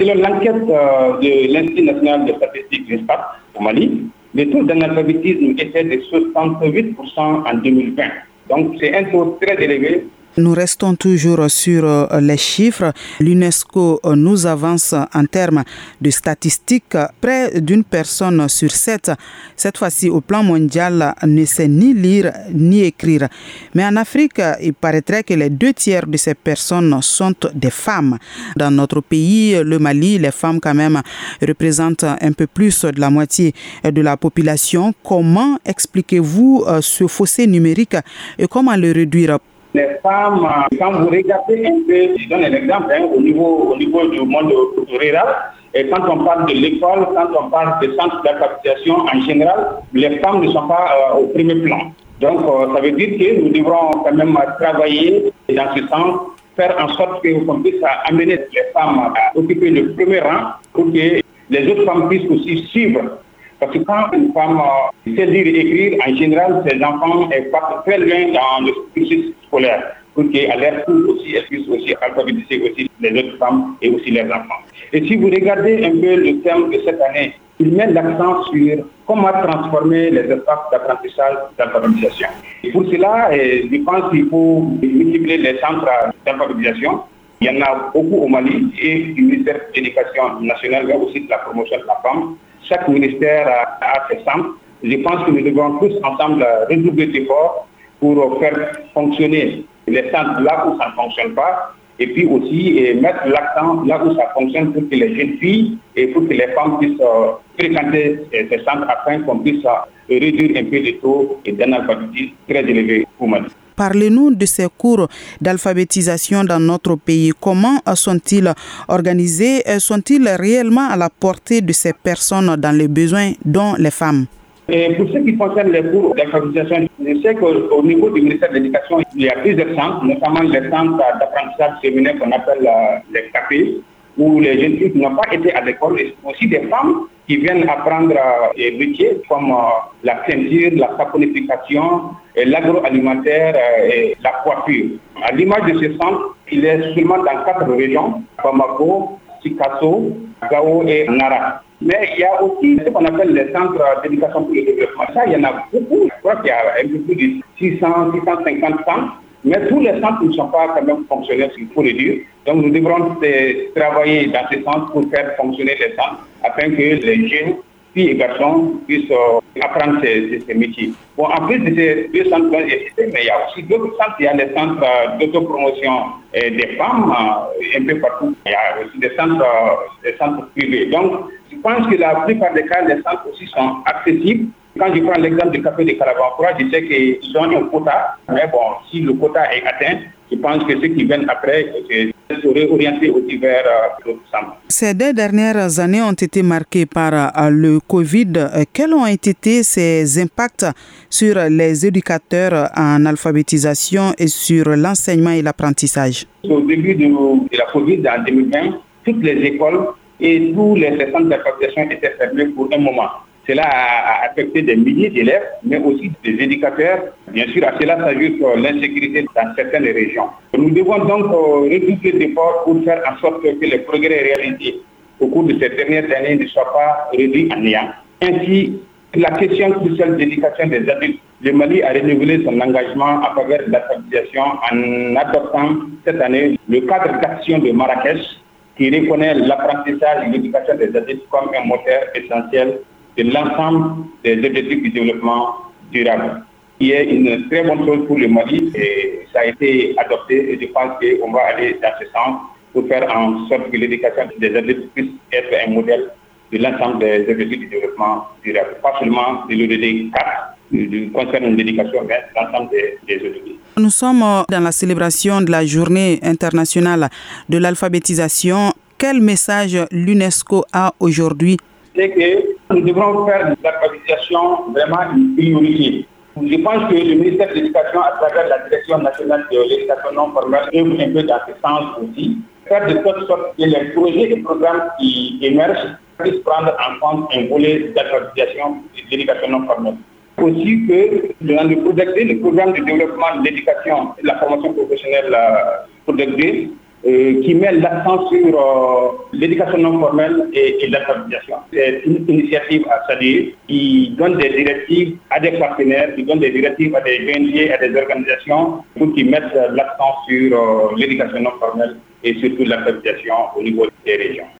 Selon l'enquête euh, de l'Institut national de statistique l'INSTAT au Mali, le taux d'analphabétisme était de 68% en 2020. Donc c'est un taux très élevé nous restons toujours sur euh, les chiffres. L'UNESCO euh, nous avance en termes de statistiques. Près d'une personne sur sept, cette fois-ci au plan mondial, ne sait ni lire ni écrire. Mais en Afrique, il paraîtrait que les deux tiers de ces personnes sont des femmes. Dans notre pays, le Mali, les femmes quand même représentent un peu plus de la moitié de la population. Comment expliquez-vous euh, ce fossé numérique et comment le réduire les femmes, euh, quand vous regardez un peu, je donne un exemple, hein, au, niveau, au niveau du monde rural, et quand on parle de l'école, quand on parle des centres d'alphabétisation en général, les femmes ne sont pas euh, au premier plan. Donc, euh, ça veut dire que nous devrons quand même travailler dans ce sens, faire en sorte qu'on puisse amener les femmes à occuper le premier rang pour que les autres femmes puissent aussi suivre parce que quand une femme sait lire et écrire, en général, ses enfants partent très loin dans le cursus scolaire pour qu'à leur tour aussi, elles puissent aussi alphabétiser aussi les autres femmes et aussi leurs enfants. Et si vous regardez un peu le thème de cette année, il met l'accent sur comment transformer les espaces d'apprentissage d'alphabétisation. Pour cela, je pense qu'il faut multiplier les centres d'alphabétisation. Il y en a beaucoup au Mali et du ministère de l'Éducation nationale, mais aussi de la promotion de la femme chaque ministère a, ses centres. Je pense que nous devons tous ensemble redoubler d'efforts pour faire fonctionner les centres là où ça ne fonctionne pas et puis aussi mettre l'accent là où ça fonctionne pour que les jeunes filles et pour que les femmes puissent euh, fréquenter ces centres afin qu'on puisse euh, réduire un peu les taux d'analphabétisme très élevés Mali. Parlez-nous de ces cours d'alphabétisation dans notre pays. Comment sont-ils organisés? Sont-ils réellement à la portée de ces personnes dans les besoins, dont les femmes? Pour ce qui concerne les cours d'alphabétisation, je sais qu'au niveau du ministère de l'Éducation, il y a plusieurs centres, notamment les centres d'apprentissage féminin qu'on appelle euh, les CAP, où les jeunes filles n'ont pas été à l'école, et aussi des femmes qui viennent apprendre euh, des métiers comme euh, la ceinture, la saponification, l'agroalimentaire euh, et la coiffure. À l'image de ce centre, il est seulement dans quatre régions, Bamako, Sikasso, Gao et Nara. Mais il y a aussi ce qu'on appelle les centres d'éducation pour le développement. Ça, il y en a beaucoup. Je crois qu'il y a un peu plus de 600, 650 centres. Mais tous les centres ne sont pas quand même fonctionnels, il faut le dire. Donc nous devrons travailler dans ce sens pour faire fonctionner les centres afin que les jeunes, filles et garçons, puissent euh, apprendre ces, métiers. Bon, en plus de ces deux centres mais il y a aussi d'autres centres. Il y a les centres euh, d'autopromotion euh, des femmes un peu partout. Il y a aussi des centres, des centres privés. Donc, je pense que la plupart des cas, les centres aussi sont accessibles quand je prends l'exemple du café de Calabancora, je sais qu'ils ont un quota, mais bon, si le quota est atteint, je pense que ceux qui viennent après seraient orientés aussi vers euh, l'autre centre. Ces deux dernières années ont été marquées par euh, le Covid. Euh, quels ont été ces impacts sur les éducateurs en alphabétisation et sur l'enseignement et l'apprentissage? Au début de, la Covid en 2020, toutes les écoles et tous les centres d'alphabétisation étaient fermés pour un moment. Cela a affecté des milliers d'élèves, mais aussi des éducateurs. Bien sûr, à cela s'ajoute l'insécurité dans certaines régions. Nous devons donc euh, redoubler d'efforts pour faire en sorte que les progrès réalisés au cours de ces dernières années ne soient pas réduits en néant. Ainsi, la question cruciale d'éducation des adultes, le Mali a renouvelé son engagement en faveur de l'alphabétisation en adoptant cette année le cadre d'action de Marrakech qui reconnaît l'apprentissage et l'éducation des adultes comme un moteur essentiel de l'ensemble des objectifs du développement durable, qui est une très bonne chose pour le Mali et ça a été adopté et je pense qu'on va aller dans ce sens pour faire en sorte que l'éducation des adultes puisse être un modèle de l'ensemble des objectifs du développement durable, pas seulement de l'ODD 4 du concerne l'éducation, mais l'ensemble des, des objectifs. Nous sommes dans la célébration de la journée internationale de l'alphabétisation. Quel message l'UNESCO a aujourd'hui? C'est que nous devrons faire de l'alphabétisation vraiment une priorité. Je pense que le ministère de l'Éducation, à travers la Direction nationale de l'éducation non formelle, œuvre un peu dans ce sens aussi. Faire de sorte que les projets et programmes qui émergent puissent prendre en compte un volet d'alphabétisation de l'éducation non formelle. Aussi que dans le, le programme de développement de l'éducation et de la formation professionnelle euh, euh, qui met l'accent sur euh, l'éducation non formelle et, l'alphabétisation. C'est une initiative à saluer qui donne des directives à des partenaires, qui donne des directives à des ONG, à des organisations pour qu'ils mettent l'accent sur l'éducation non formelle et surtout l'alphabétisation au niveau des régions.